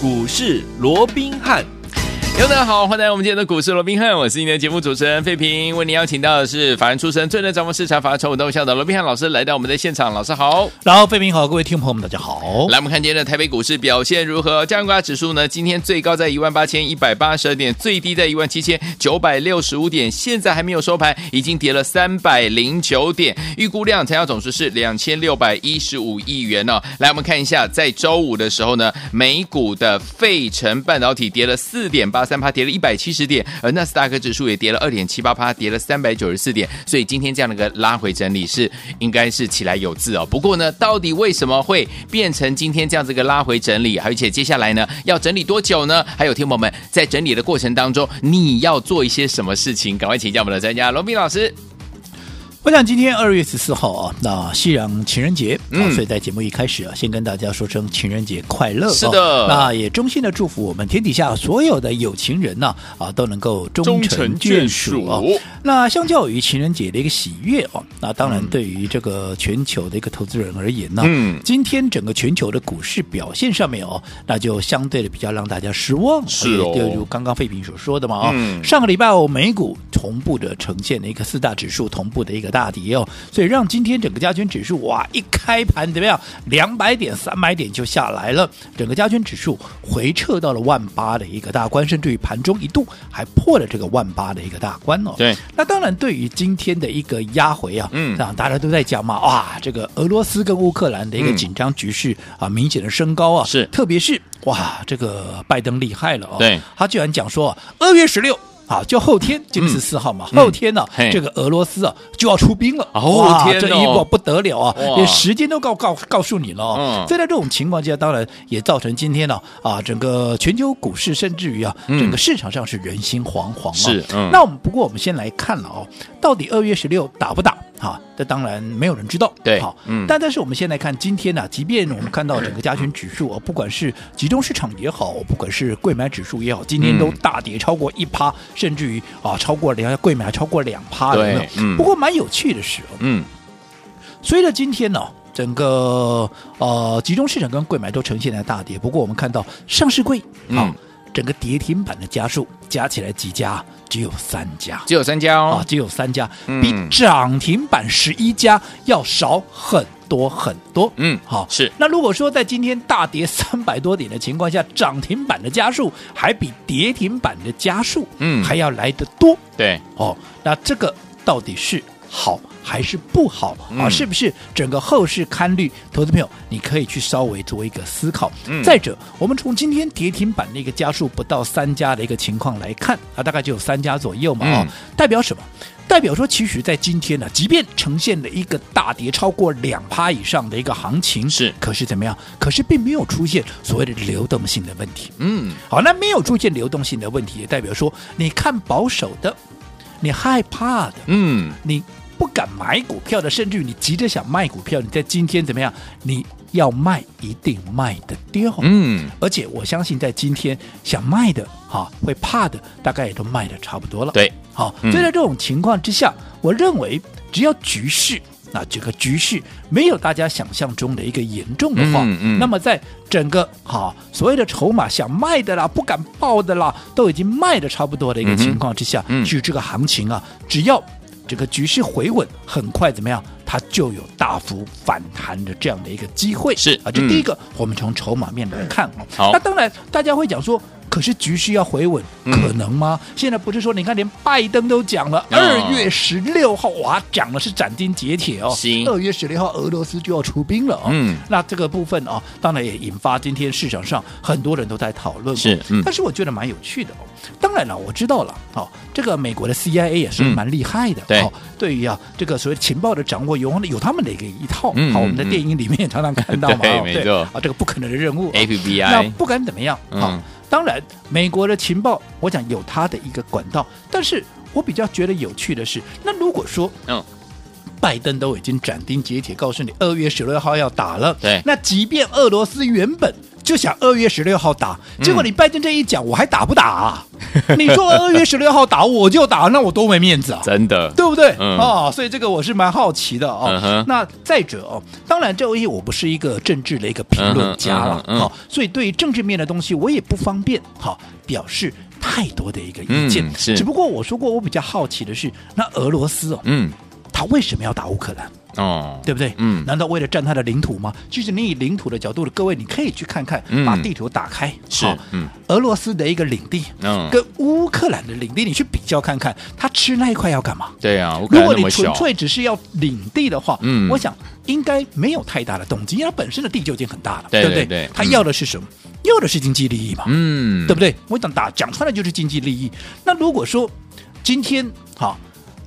股市罗宾汉。大家好，欢迎来到我们今天的股市罗宾汉，我是今天的节目主持人费平。为您邀请到的是法人出身、最能掌握市场、法人筹码动向的罗宾汉老师来到我们的现场。老师好，然后费平好，各位听众朋友们大家好。来，我们看今天的台北股市表现如何？加权指数呢？今天最高在一万八千一百八十点，最低在一万七千九百六十五点，现在还没有收盘，已经跌了三百零九点。预估量成交总数是两千六百一十五亿元哦。来，我们看一下，在周五的时候呢，美股的费城半导体跌了四点八。三趴跌了一百七十点，而纳斯达克指数也跌了二点七八趴，跌了三百九十四点。所以今天这样的一个拉回整理是应该是起来有字哦。不过呢，到底为什么会变成今天这样子一个拉回整理？而且接下来呢，要整理多久呢？还有听友们在整理的过程当中，你要做一些什么事情？赶快请教我们的专家罗斌老师。我想今天二月十四号啊，那西洋情人节，嗯，所以在节目一开始啊，先跟大家说声情人节快乐。是的，哦、那也衷心的祝福我们天底下所有的有情人呢，啊，都能够终成眷属啊。那相较于情人节的一个喜悦哦，那当然对于这个全球的一个投资人而言呢，嗯，今天整个全球的股市表现上面哦，那就相对的比较让大家失望。是哦，就如刚刚费平所说的嘛啊，嗯、上个礼拜哦，美股同步的呈现了一个四大指数同步的一个大跌哦，所以让今天整个加权指数哇一开盘怎么样，两百点、三百点就下来了，整个加权指数回撤到了万八的一个大关，甚至于盘中一度还破了这个万八的一个大关哦。对，那当然对于今天的一个压回啊，嗯，啊大家都在讲嘛，哇，这个俄罗斯跟乌克兰的一个紧张局势啊明显的升高啊，是，特别是哇这个拜登厉害了哦，对，他居然讲说二月十六。好，就后天，今天是四号嘛，嗯、后天呢、这个俄罗斯啊就要出兵了。哦天，这一波不得了啊，连时间都告告告诉你了。嗯，所以在这种情况下，当然也造成今天呢啊，啊，整个全球股市，甚至于啊，嗯、整个市场上是人心惶惶啊。那我们不过我们先来看了哦，到底二月十六打不打？哈，这当然没有人知道。对，好，嗯，但但是我们先来看今天呢、啊，即便我们看到整个加权指数啊，不管是集中市场也好，不管是贵买指数也好，今天都大跌超过一趴，甚至于啊超过两贵买还超过两趴。不过蛮有趣的是，嗯，随着今天呢、啊，整个呃集中市场跟贵买都呈现了大跌。不过我们看到上市柜，啊、嗯。整个跌停板的家数加起来几家？只有三家，只有三家哦，啊，只有三家，嗯、比涨停板十一家要少很多很多。嗯，好，是。那如果说在今天大跌三百多点的情况下，涨停板的家数还比跌停板的家数，嗯，还要来得多。对，哦，那这个到底是好？还是不好啊？是不是整个后市看绿？投资朋友，你可以去稍微做一个思考。嗯、再者，我们从今天跌停板的一个家数不到三家的一个情况来看啊，大概就有三家左右嘛啊，嗯、代表什么？代表说，其实，在今天呢，即便呈现了一个大跌超过两趴以上的一个行情，是，可是怎么样？可是并没有出现所谓的流动性的问题。嗯，好，那没有出现流动性的问题，也代表说，你看保守的，你害怕的，嗯，你。不敢买股票的，甚至于你急着想卖股票，你在今天怎么样？你要卖一定卖得掉，嗯，而且我相信在今天想卖的哈，会怕的，大概也都卖的差不多了。对，好，所以在这种情况之下，嗯、我认为只要局势那这个局势没有大家想象中的一个严重的话，嗯嗯、那么在整个哈所谓的筹码想卖的啦、不敢报的啦，都已经卖的差不多的一个情况之下，嗯，其实这个行情啊，只要这个局势回稳，很快怎么样？它就有大幅反弹的这样的一个机会。是啊，这第一个，嗯、我们从筹码面来看哦。好，那当然大家会讲说。可是局势要回稳，可能吗？嗯、现在不是说，你看连拜登都讲了，二、哦、月十六号哇，讲的是斩钉截铁哦。二行月十六号，俄罗斯就要出兵了哦。嗯，那这个部分哦，当然也引发今天市场上很多人都在讨论。是，嗯、但是我觉得蛮有趣的哦。当然了，我知道了哦，这个美国的 CIA 也是蛮厉害的。对、嗯哦，对于啊这个所谓情报的掌握，有有他们的一个一套。嗯、好，我们的电影里面也常常看到嘛。对，没错。啊，这个不可能的任务。A P B I，。那不管怎么样，啊、嗯。当然，美国的情报，我讲有它的一个管道，但是我比较觉得有趣的是，那如果说，嗯，拜登都已经斩钉截铁告诉你二月十六号要打了，对，那即便俄罗斯原本就想二月十六号打，结果你拜登这一讲，我还打不打啊？你说二月十六号打我就打，那我多没面子啊！真的，对不对？嗯哦，所以这个我是蛮好奇的哦。嗯那再者哦，当然这位我不是一个政治的一个评论家了，好，所以对于政治面的东西我也不方便好表示太多的一个意见。嗯是只不过我说过，我比较好奇的是，那俄罗斯哦，嗯，他为什么要打乌克兰？哦，对不对？嗯难道为了占他的领土吗？其实你以领土的角度的各位，你可以去看看，嗯把地图打开，是好嗯，俄罗斯的一个领地，嗯跟乌克兰的领地，你去比较看看，他吃那一块要干嘛？对啊，如果你纯粹只是要领地的话，嗯我想应该没有太大的动机，因为它本身的地就已经很大了，对不对？对对他要的是什么？要的是经济利益嘛，嗯，对不对？我想打讲穿了就是经济利益。那如果说今天好，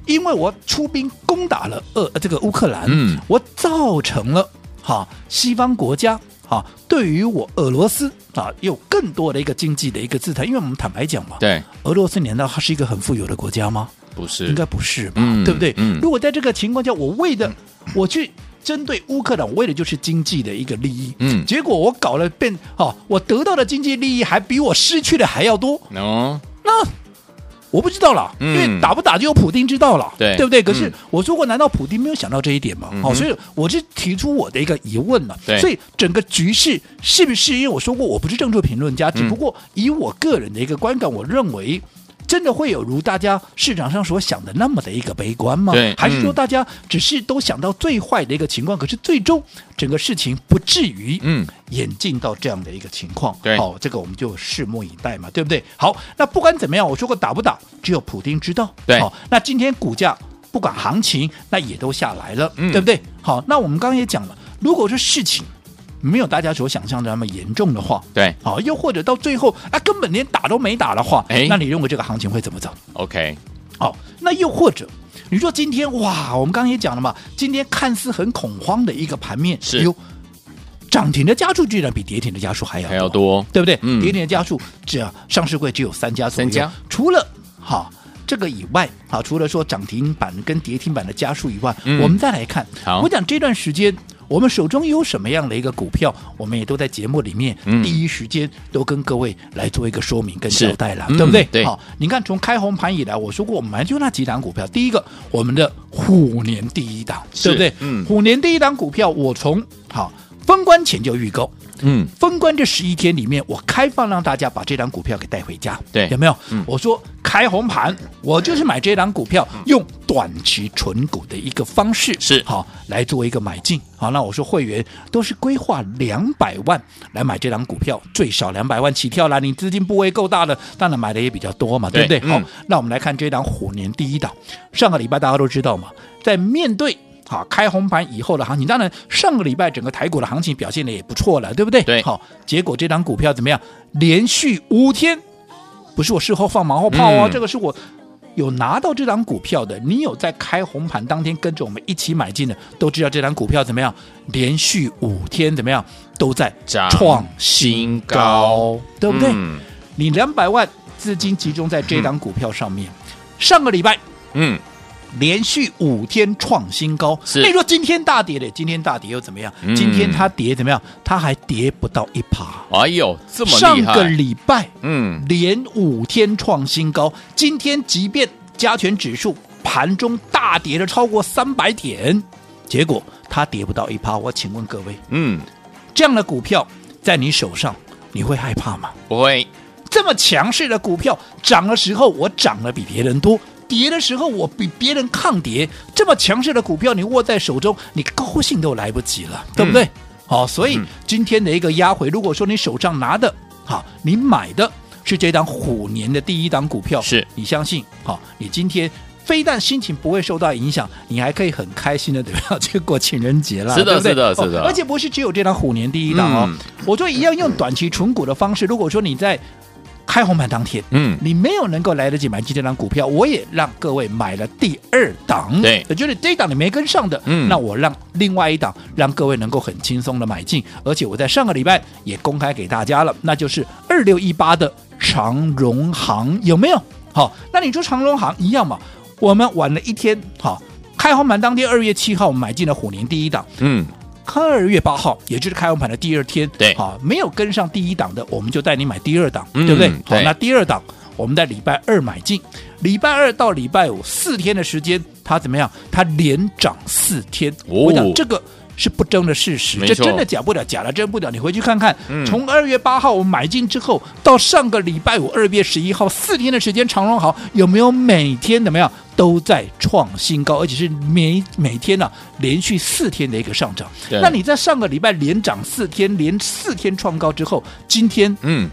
因为我出兵攻打了呃这个乌克兰，嗯。我造成了哈西方国家哈对于我俄罗斯啊有更多的一个经济的一个制裁，因为我们坦白讲嘛，对，俄罗斯难道它是一个很富有的国家吗？不是，应该不是吧，嗯对不对？嗯。如果在这个情况下，我为的我去针对乌克兰，我为的就是经济的一个利益，嗯。结果我搞了变，哦，我得到的经济利益还比我失去的还要多，哦，那我不知道了，嗯因为打不打就有普丁知道了，对对不对？可是嗯我说过，难道普丁没有想到这一点吗？好、所以我是提出我的一个疑问了。对所以整个局势是不是？因为我说过我不是政治评论家，嗯只不过以我个人的一个观感，我认为。真的会有如大家市场上所想的那么的一个悲观吗？对还是说嗯大家只是都想到最坏的一个情况，可是最终整个事情不至于嗯演进到这样的一个情况？对好、这个我们就拭目以待嘛，对不对？好，那不管怎么样，我说过打不打，只有普丁知道。对好、那今天股价不管行情，那也都下来了，嗯对不对？好，那我们刚刚也讲了，如果是事情没有大家所想象的那么严重的话，对。好，又或者到最后啊根本连打都没打的话，哎。那你认为这个行情会怎么走？，OK，好，那又或者你说今天哇，我们刚刚也讲了嘛，今天看似很恐慌的一个盘面，是。涨停的家数居然比跌停的家数还要还要多，对不对？嗯。跌停的家数只要上市柜只有三家左右，三家除了哈。这个以外，好，除了说涨停板跟跌停板的家数以外，嗯。我们再来看，我讲这段时间我们手中有什么样的一个股票，我们也都在节目里面、嗯第一时间都跟各位来做一个说明跟交代了，嗯对不对？对好，你看从开红盘以来，我说过我们就那几档股票，第一个我们的虎年第一档，对不对？嗯虎年第一档股票，我从好封关前就预购。嗯，封关这十一天里面，我开放让大家把这张股票给带回家，对有没有？嗯我说开红盘，我就是买这档股票，用短期存股的一个方式，是好来做一个买进。好，那我说会员都是规划两百万来买这档股票，最少两百万起跳啦。你资金部位够大的，当然买的也比较多嘛，对不对？好，那我们来看这档虎年第一档，上个礼拜大家都知道嘛，在面对。好，开红盘以后的行情，当然上个礼拜整个台股的行情表现的也不错了，对不对？对好，结果这张股票怎么样？连续五天，不是我事后放马后炮哦，嗯这个是我有拿到这张股票的。你有在开红盘当天跟着我们一起买进的，都知道这张股票怎么样？连续五天怎么样？都在创新高，对不对？嗯你两百万资金集中在这张股票上面，上个礼拜。嗯，连续五天创新高，是那你说今天大跌的，今天大跌又怎么样？嗯今天它跌怎么样？它还跌不到一趴。哎呦，这么厉害，上个礼拜嗯，连五天创新高，今天即便加权指数盘中大跌了超过三百点，结果它跌不到一趴。我请问各位，嗯，这样的股票在你手上，你会害怕吗？不会，这么强势的股票，涨的时候我涨的比别人多，跌的时候我比别人抗跌。这么强势的股票，你握在手中，你高兴都来不及了，对不对？好、所以嗯今天的一个压回，如果说你手上拿的，好，你买的是这档虎年的第一档股票，是你相信，好，你今天。非但心情不会受到影响，你还可以很开心的，对吧？去 过情人节了，是的对对是的是的哦而且不是只有这档虎年第一档哦，嗯我就一样用短期存股的方式。如果说你在开红盘当天，嗯，你没有能够来得及买进这档股票，我也让各位买了第二档，对。也就是这一档你没跟上的，嗯。那我让另外一档让各位能够很轻松的买进，而且我在上个礼拜也公开给大家了，那就是二六一八的长荣行有没有？好，那你说长荣行一样嘛？我们晚了一天，好，开红盘当天二月七号我们买进了虎年第一档，嗯，二月八号，也就是开完盘的第二天，对好，没有跟上第一档的，我们就带你买第二档，嗯对不对？好，那第二档我们在礼拜二买进，礼拜二到礼拜五四天的时间，它怎么样？它连涨四天。哦、我讲这个。是不争的事实，这真的假不了，假的真不了。你回去看看，嗯、从二月八号我们买进之后，到上个礼拜五二月十一号四天的时间，长荣好有没有每天怎么样都在创新高，而且是每每天呢、啊、连续四天的一个上涨。那你在上个礼拜连涨四天，连四天创高之后，今天嗯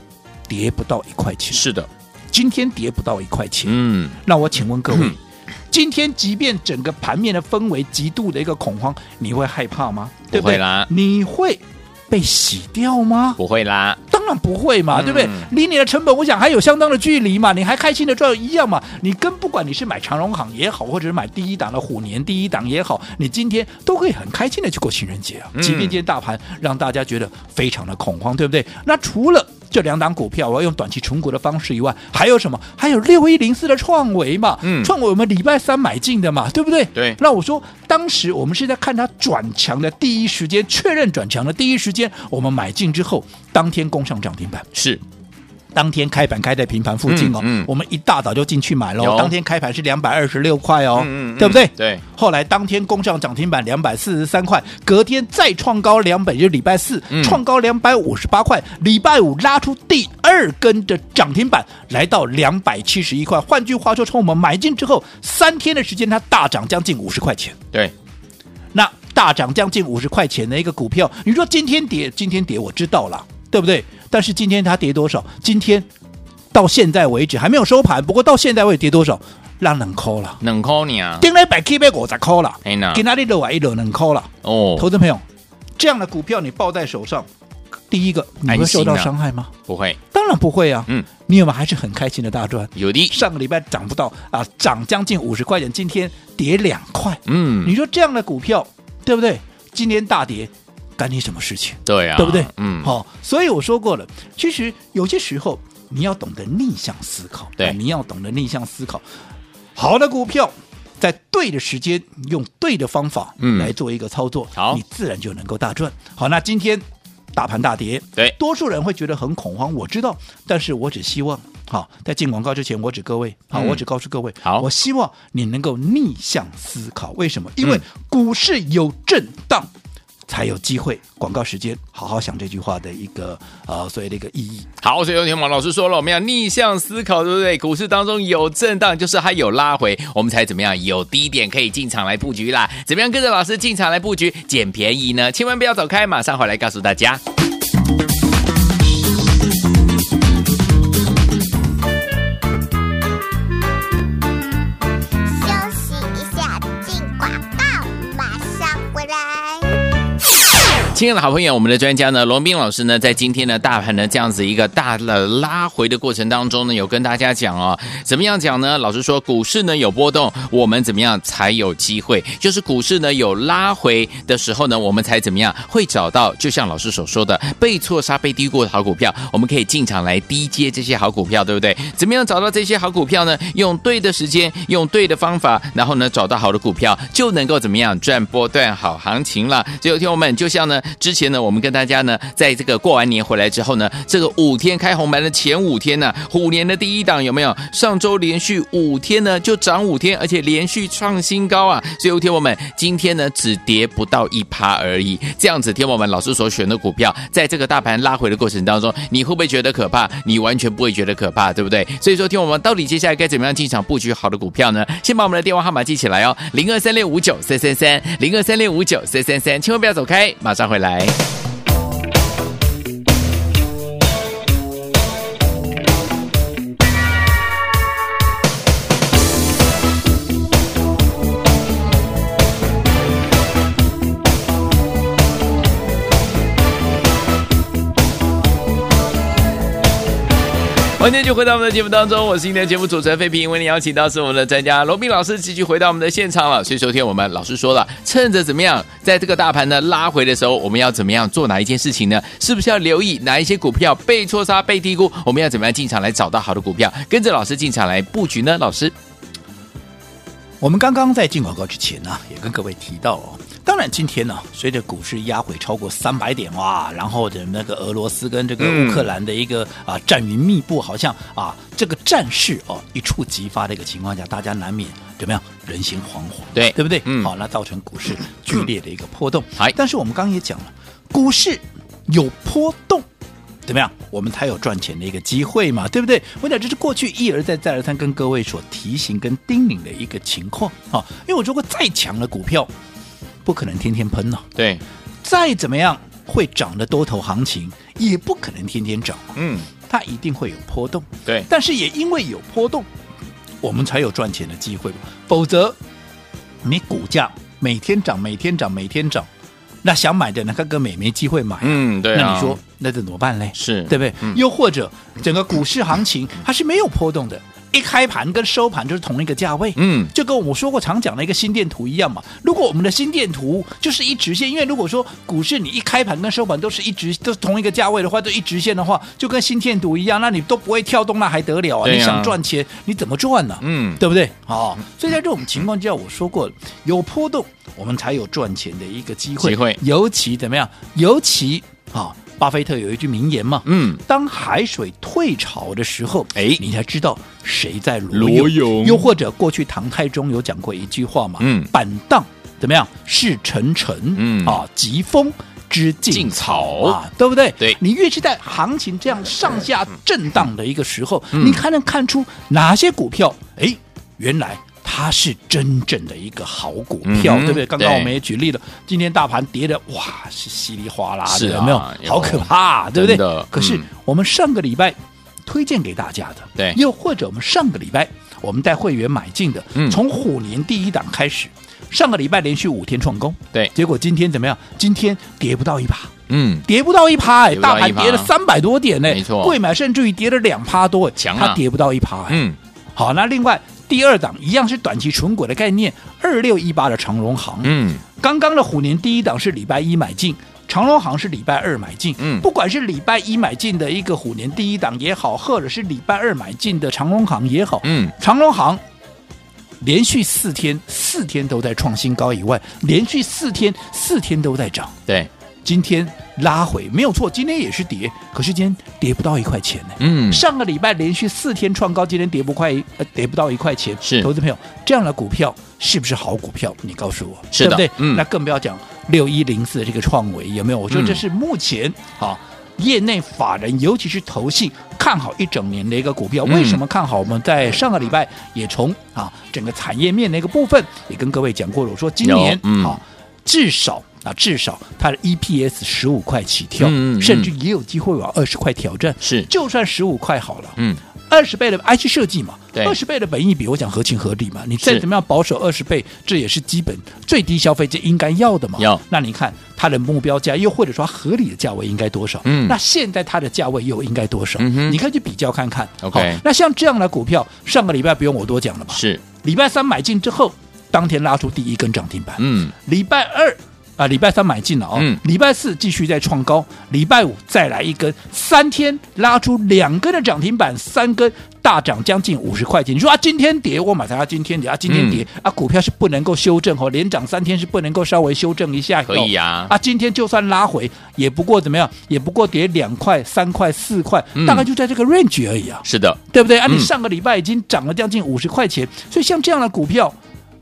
跌不到一块钱，是的，今天跌不到一块钱。嗯，那我请问各位。嗯 今天即便整个盘面的氛围极度的一个恐慌，你会害怕吗？对不对？不会啦。你会被洗掉吗？不会啦，当然不会嘛，嗯、对不对？离你的成本，我想还有相当的距离嘛，你还开心的赚一样嘛。你跟不管你是买长荣行也好，或者是买第一档的虎年第一档也好，你今天都可以很开心的去过情人节啊。即便今天大盘让大家觉得非常的恐慌，对不对？那除了这两档股票，我要用短期存股的方式以外，还有什么？还有六一零四的创维嘛？嗯，创维我们礼拜三买进的嘛，对不对？对。那我说，当时我们是在看它转强的第一时间，确认转强的第一时间，我们买进之后，当天攻上涨停板。是。当天开盘开在平盘附近哦，嗯嗯、我们一大早就进去买了。有当天开盘是两百二十六块哦，对不对？对。后来当天攻上涨停板两百四十三块，隔天再创高两百，就是礼拜四、嗯、创高两百五十八块，礼拜五拉出第二根的涨停板，来到两百七十一块。换句话说，从我们买进之后三天的时间，它大涨将近五十块钱。对。那大涨将近五十块钱的一个股票，你说今天跌，今天跌，我知道了，对不对？但是今天它跌多少？今天到现在为止还没有收盘，不过到现在为止跌多少？让冷抠了，冷抠你啊！顶了百 K 百五十抠了，哎呐，给哪里落啊一落冷抠了哦。投资朋友，这样的股票你抱在手上，第一个你会受到伤害吗？不会，当然不会啊。嗯，你有没有还是很开心的大赚？有的。上个礼拜涨不到啊，涨将近五十块钱，今天跌两块。嗯，你说这样的股票对不对？今天大跌。干你什么事情？对啊，对不对？嗯，好、哦，所以我说过了，其实有些时候你要懂得逆向思考，对，你要懂得逆向思考。好的股票，在对的时间，用对的方法，嗯，来做一个操作，好，你自然就能够大赚。好，那今天大盘大跌，对，多数人会觉得很恐慌，我知道，但是我只希望，好，在进广告之前，我只各位，好，嗯、我只告诉各位，好，我希望你能够逆向思考，为什么？因为股市有震荡。才有机会。广告时间，好好想这句话的一个呃，所谓的一个意义。好，所以有天王老师说了，我们要逆向思考，对不对？股市当中有震荡，就是它有拉回，我们才怎么样有低点可以进场来布局啦？怎么样跟着老师进场来布局捡便宜呢？千万不要走开，马上回来告诉大家。亲爱的好朋友，我们的专家呢，罗宾老师呢，在今天呢，大盘呢这样子一个大的拉回的过程当中呢，有跟大家讲哦，怎么样讲呢？老师说，股市呢有波动，我们怎么样才有机会？就是股市呢有拉回的时候呢，我们才怎么样会找到？就像老师所说的，被错杀、被低估的好股票，我们可以进场来低接这些好股票，对不对？怎么样找到这些好股票呢？用对的时间，用对的方法，然后呢，找到好的股票，就能够怎么样赚波段好行情了。最后听我们就像呢。之前呢，我们跟大家呢，在这个过完年回来之后呢，这个五天开红盘的前五天呢，虎年的第一档有没有？上周连续五天呢就涨五天，而且连续创新高啊！所以，天我们今天呢只跌不到一趴而已。这样子，天我们老师所选的股票，在这个大盘拉回的过程当中，你会不会觉得可怕？你完全不会觉得可怕，对不对？所以说，天我们到底接下来该怎么样进场布局好的股票呢？先把我们的电话号码记起来哦，零二三六五九三三三，零二三六五九三三三，千万不要走开，马上回来。今天就回到我们的节目当中，我是今天的节目主持人费平，为您邀请到是我们的专家罗宾老师，继续回到我们的现场了。所以，昨天我们老师说了，趁着怎么样，在这个大盘呢拉回的时候，我们要怎么样做哪一件事情呢？是不是要留意哪一些股票被错杀、被低估？我们要怎么样进场来找到好的股票，跟着老师进场来布局呢？老师，我们刚刚在进广告之前呢、也跟各位提到哦。当然，今天呢，随着股市压回超过三百点哇，然后的那个俄罗斯跟这个乌克兰的一个、嗯、啊战云密布，好像啊这个战事哦一触即发的一个情况下，大家难免怎么样人心惶惶，对对不对？嗯，好，那造成股市剧烈的一个波动。好、嗯，但是我们刚刚也讲了，股市有波动，怎么样？我们才有赚钱的一个机会嘛，对不对？我讲这是过去一而再再而三跟各位所提醒跟叮咛的一个情况啊，因为我如果再强的股票。不可能天天喷了，对，再怎么样会涨的多头行情，也不可能天天涨，嗯，它一定会有波动，对，但是也因为有波动，我们才有赚钱的机会，否则你股价每天涨，每天涨，每天涨，那想买的那个根本没机会买，嗯，对、啊，那你说那这怎么办嘞？是。对不对？嗯、又或者整个股市行情它是没有波动的。一开盘跟收盘就是同一个价位，嗯，就跟我说过常讲的一个心电图一样嘛。如果我们的心电图就是一直线，因为如果说股市你一开盘跟收盘都是一直都是同一个价位的话，都一直线的话，就跟心电图一样，那你都不会跳动，那还得了啊？啊你想赚钱，你怎么赚呢？嗯，对不对？好，所以在这种情况之下，我说过了，有波动，我们才有赚钱的一个机会。机会，尤其怎么样？尤其啊。巴菲特有一句名言嘛，嗯，当海水退潮的时候，哎，你才知道谁在裸裸泳。又或者过去唐太宗有讲过一句话嘛，嗯，板荡怎么样？是沉沉，嗯啊，疾风知劲草啊，对不对？对，你越是在行情这样上下震荡的一个时候，嗯、你还能看出哪些股票？哎，原来。它是真正的一个好股票，嗯、对不对？刚刚我们也举例了，今天大盘跌的哇，是稀里哗啦的，有没有？好可怕，对不对？可是我们上个礼拜推荐给大家的，对，又或者我们上个礼拜我们带会员买进的，嗯、从虎年第一档开始，上个礼拜连续五天创高，对，结果今天怎么样？今天跌不到一趴，嗯，跌不到一趴，哎，大盘跌了三百多点呢，没错，贵买甚至于跌了两趴多，强啊，它跌不到一趴，嗯，好，那另外。第二档一样是短期存股的概念，二六一八的长荣行。嗯，刚刚的虎年第一档是礼拜一买进，长荣行是礼拜二买进。嗯，不管是礼拜一买进的一个虎年第一档也好，或者是礼拜二买进的长荣行也好，嗯，长荣行连续四天四天都在创新高以外，连续四天四天都在涨。对。今天拉回没有错，今天也是跌，可是今天跌不到一块钱呢。嗯，上个礼拜连续四天创高，今天跌不快，呃，跌不到一块钱。是，投资朋友，这样的股票是不是好股票？你告诉我，是的，对不对？嗯，那更不要讲六一零四这个创维有没有？我说这是目前啊、嗯，业内法人尤其是投信看好一整年的一个股票。为什么看好？我们在上个礼拜也从啊整个产业面的一个部分也跟各位讲过了。我说今年、嗯、啊至少。啊，至少它的 EPS 十五块起跳，嗯嗯嗯、甚至也有机会往二十块挑战。是，就算十五块好了，嗯，二十倍的 IC 设计嘛，对，二十倍的本益比，我讲合情合理嘛。你再怎么样保守二十倍，这也是基本最低消费者应该要的嘛。要，那你看它的目标价，又或者说合理的价位应该多少？嗯，那现在它的价位又应该多少？嗯，你可以去比较看看。OK，那像这样的股票，上个礼拜不用我多讲了吧？是，礼拜三买进之后，当天拉出第一根涨停板。嗯，礼拜二。啊，礼拜三买进了哦，嗯，礼拜四继续再创高，礼拜五再来一根，三天拉出两根的涨停板，三根大涨将近五十块钱。你说啊，今天跌我买它，今天跌啊，今天跌、嗯、啊，股票是不能够修正哦，连涨三天是不能够稍微修正一下。可以啊，啊，今天就算拉回，也不过怎么样，也不过跌两块、三块、四块、嗯，大概就在这个 range 而已啊。是的，对不对啊？你上个礼拜已经涨了将近五十块钱、嗯，所以像这样的股票，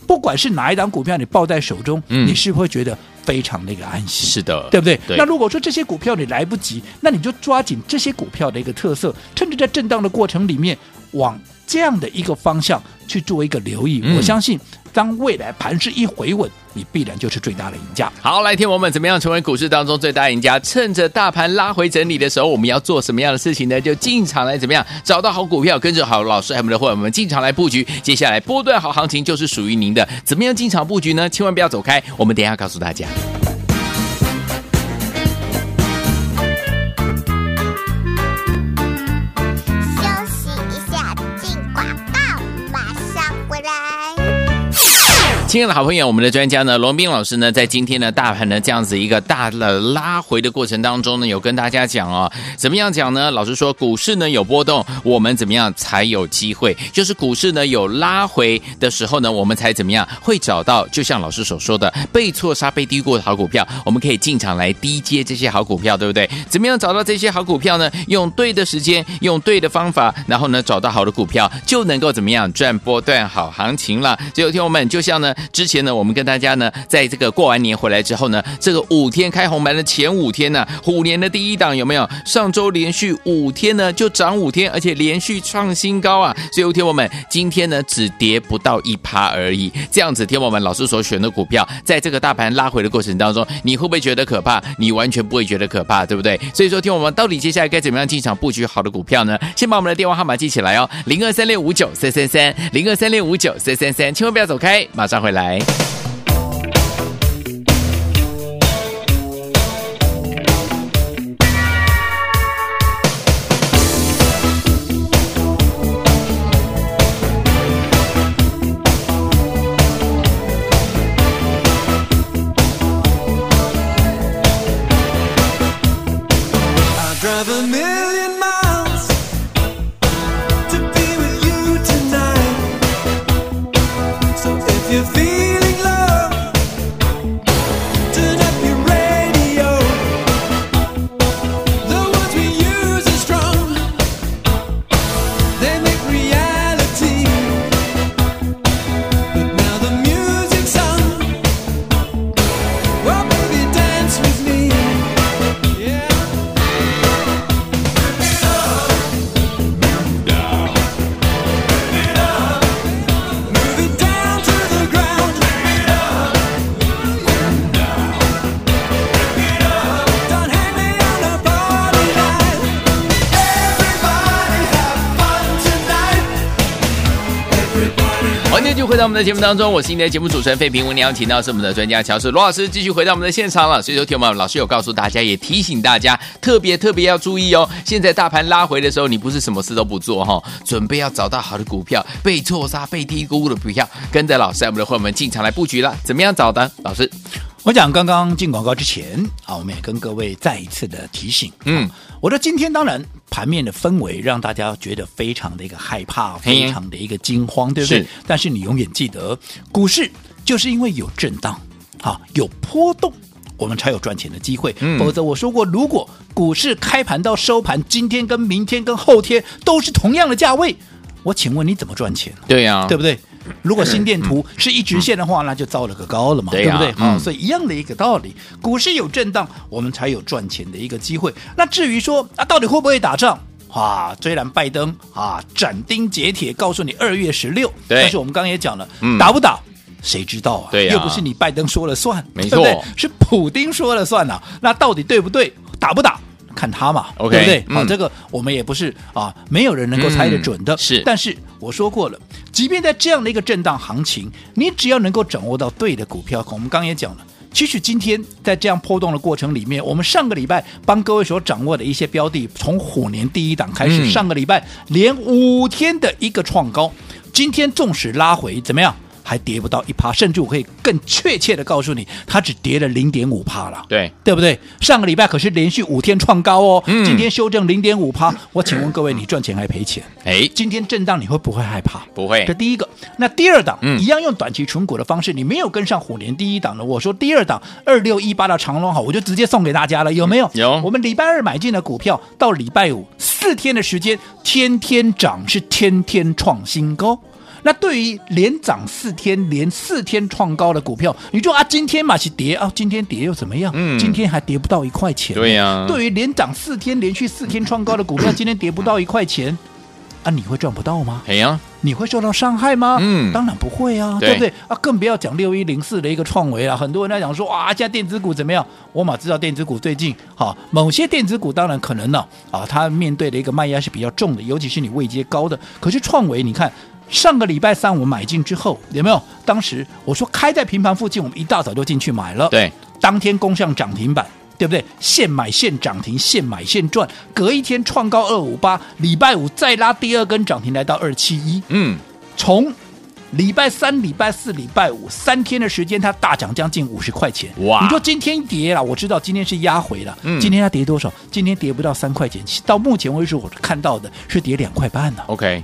不管是哪一档股票，你抱在手中，嗯、你是不是会觉得？非常的一个安心，是的，对不对？对。那如果说这些股票你来不及，那你就抓紧这些股票的一个特色，趁着在震荡的过程里面，往这样的一个方向去做一个留意。嗯、我相信，当未来盘势一回稳，你必然就是最大的赢家。好，来听我们怎么样成为股市当中最大赢家？趁着大盘拉回整理的时候，我们要做什么样的事情呢？就进场来怎么样找到好股票，跟着好老师还有我们的伙伴们进场来布局。接下来波段好行情就是属于您的，怎么样进场布局呢？千万不要走开，我们等一下告诉大家。亲爱的好朋友，我们的专家呢，罗宾老师呢，在今天呢，大盘呢这样子一个大的拉回的过程当中呢，有跟大家讲哦，怎么样讲呢？老师说，股市呢有波动，我们怎么样才有机会？就是股市呢有拉回的时候呢，我们才怎么样会找到？就像老师所说的，被错杀、被低估的好股票，我们可以进场来低接这些好股票，对不对？怎么样找到这些好股票呢？用对的时间，用对的方法，然后呢，找到好的股票，就能够怎么样赚波段好行情了。所以，有听友们，就像呢，之前呢，我们跟大家呢，在这个过完年回来之后呢，这个五天开红盘的前五天呢，虎年的第一档有没有？上周连续五天呢，就涨五天，而且连续创新高啊！所以，有听友们，今天呢，只跌不到一趴而已。这样子，听友们，老师所选的股票，在这个大盘拉回的过程当中，你会不会觉得可怕？你完全不会觉得可怕，对不对？所以说，听我们到底接下来该怎么样进场布局好的股票呢？先把我们的电话号码记起来哦，零二三六五九三三三，零二三六五九三三三，千万不要走开，马上回。回来。我们的节目当中，我是今天的节目主持人费平。我们邀请到是我们的专家乔治罗老师，继续回到我们的现场了。所以说，听我们老师有告诉大家，也提醒大家，特别特别要注意哦。现在大盘拉回的时候，你不是什么事都不做哈，准备要找到好的股票，被错杀、被低估的股票，跟着老师，我们的会员们进场来布局了。怎么样找的？老师，我讲刚刚进广告之前啊，我们也跟各位再一次的提醒，嗯，我的今天当然。盘面的氛围让大家觉得非常的一个害怕，非常的一个惊慌，对不对？是。但是你永远记得，股市就是因为有震荡，啊，有波动，我们才有赚钱的机会。嗯。否则我说过，如果股市开盘到收盘，今天跟明天跟后天都是同样的价位，我请问你怎么赚钱？对呀、啊，对不对？如果心电图是一直线的话，那就糟了个高了嘛，对不对？好，所以一样的一个道理，股市有震荡，我们才有赚钱的一个机会。那至于说啊，到底会不会打仗？啊，虽然拜登啊斩钉截铁告诉你二月十六，但是我们刚刚也讲了，打不打谁知道啊？对，又不是你拜登说了算，没错，是普丁说了算呐。那到底对不对？打不打？看他嘛对不对？好、嗯，这个我们也不是啊，没有人能够猜得准的。嗯、是，但是我说过了，即便在这样的一个震荡行情，你只要能够掌握到对的股票，我们刚刚也讲了，其实今天在这样波动的过程里面，我们上个礼拜帮各位所掌握的一些标的，从虎年第一档开始，嗯、上个礼拜连五天的一个创高，今天纵使拉回，怎么样？还跌不到一趴，甚至我可以更确切的告诉你，它只跌了零点五趴了。对，对不对？上个礼拜可是连续五天创高哦，嗯、今天修正零点五趴。我请问各位，你赚钱还赔钱？哎，今天震荡你会不会害怕？不会。这第一个，那第二档、嗯、一样用短期存股的方式，你没有跟上虎年第一档的，我说第二档二六一八的长隆好，我就直接送给大家了，有没有？有。我们礼拜二买进的股票，到礼拜五四天的时间，天天涨，是天天创新高。那对于连涨四天、连四天创高的股票，你说啊，今天嘛是跌啊，今天跌又怎么样？嗯，今天还跌不到一块钱。对呀、啊。对于连涨四天、连续四天创高的股票，今天跌不到一块钱，啊，你会赚不到吗？哎呀，你会受到伤害吗？嗯，当然不会啊，对，对不对？啊，更不要讲六一零四的一个创维啊，很多人在讲说啊，现在电子股怎么样？我嘛知道电子股最近好，某些电子股当然可能呢啊，它面对的一个卖压是比较重的，尤其是你位阶高的。可是创维，你看。上个礼拜三我们买进之后，有没有？当时我说开在平盘附近，我们一大早就进去买了。对，当天攻上涨停板，对不对？现买现涨停，现买现赚。隔一天创高二五八，礼拜五再拉第二根涨停，来到二七一。嗯，从礼拜三、礼拜四、礼拜五三天的时间，它大涨将近五十块钱。哇！你说今天跌了，我知道今天是压回了。嗯，今天它跌多少？今天跌不到三块钱。到目前为止，我看到的是跌两块半呢。OK，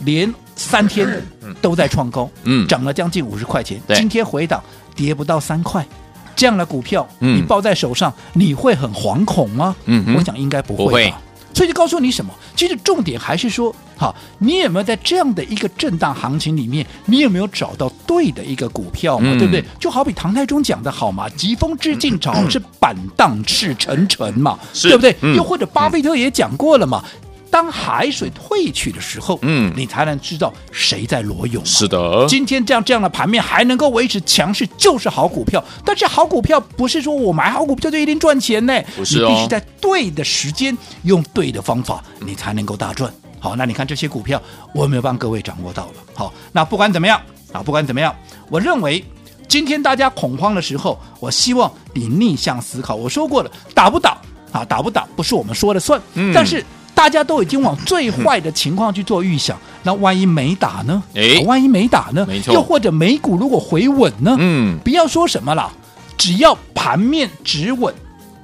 连三天都在创高，嗯，涨了将近五十块钱。今天回档跌不到三块，这样的股票，嗯，你抱在手上，你会很惶恐吗？嗯，我想应该不会。不会。所以就告诉你什么？其实重点还是说，好，你有没有在这样的一个震荡行情里面，你有没有找到对的一个股票嘛？嗯、对不对？就好比唐太宗讲的好嘛，“疾风知劲草，是板荡赤沉沉”嘛，对不对？嗯、又或者巴菲特也讲过了嘛。嗯当海水退去的时候，嗯，你才能知道谁在裸泳。是的，今天这样这样的盘面还能够维持强势，就是好股票。但是好股票不是说我买好股票就一定赚钱呢，不是哦，你必须在对的时间用对的方法，你才能够大赚。好，那你看这些股票，我有没有帮各位掌握到了？好，那不管怎么样啊，不管怎么样，我认为今天大家恐慌的时候，我希望你逆向思考。我说过了，打不倒啊？打不倒不是我们说了算，嗯，但是。大家都已经往最坏的情况去做预想，那万一没打呢？哎，万一没打呢？没错。又或者美股如果回稳呢？嗯，不要说什么了，只要盘面止稳，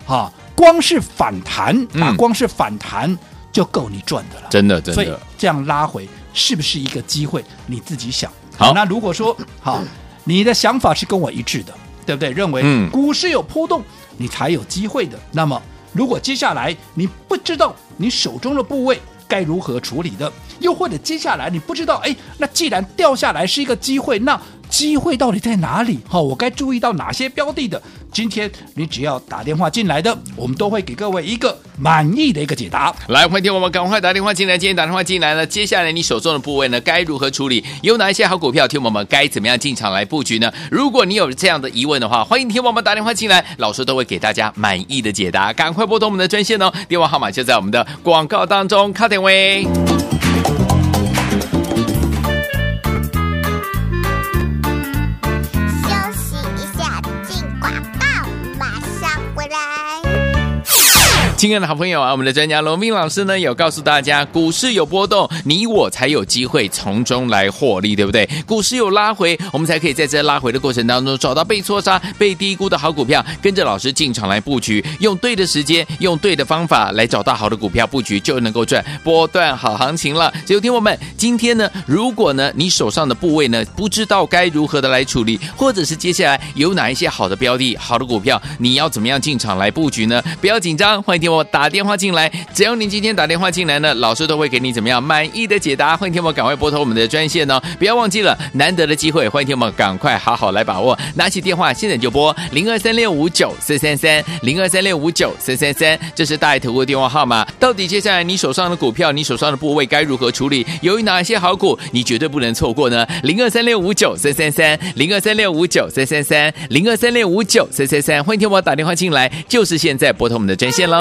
哈，光是反弹啊，光是反弹就够你赚的了。真的，真的。所以这样拉回是不是一个机会？你自己想。好，那如果说好，你的想法是跟我一致的，对不对？认为股市有波动，你才有机会的。那么。如果接下来你不知道你手中的部位该如何处理的，又或者接下来你不知道，哎，那既然掉下来是一个机会，那机会到底在哪里？好，我该注意到哪些标的的？今天你只要打电话进来的，我们都会给各位一个满意的一个解答。来，欢迎听我们赶快打电话进来。今天打电话进来了，接下来你手中的部位呢，该如何处理？有哪一些好股票？听我们该怎么样进场来布局呢？如果你有这样的疑问的话，欢迎听我们打电话进来，老师都会给大家满意的解答。赶快拨通我们的专线哦，电话号码就在我们的广告当中。卡点位。亲爱的好朋友啊，我们的专家罗宾老师呢，有告诉大家，股市有波动，你我才有机会从中来获利，对不对？股市有拉回，我们才可以在这拉回的过程当中找到被错杀、被低估的好股票，跟着老师进场来布局，用对的时间，用对的方法来找到好的股票布局，就能够赚波段好行情了。所以，听我们今天呢，如果呢你手上的部位呢不知道该如何的来处理，或者是接下来有哪一些好的标的、好的股票，你要怎么样进场来布局呢？不要紧张，欢迎听。我打电话进来，只要您今天打电话进来呢，老师都会给你怎么样满意的解答。欢迎听我赶快拨通我们的专线哦，不要忘记了难得的机会，欢迎听我赶快好好来把握。拿起电话现在就拨零二三六五九四三三零二三六五九三三三，这是大爱投顾电话号码。到底接下来你手上的股票，你手上的部位该如何处理？由于哪些好股，你绝对不能错过呢？零二三六五九三三三零二三六五九三三三零二三六五九三三三，欢迎听我打电话进来，就是现在拨通我们的专线喽。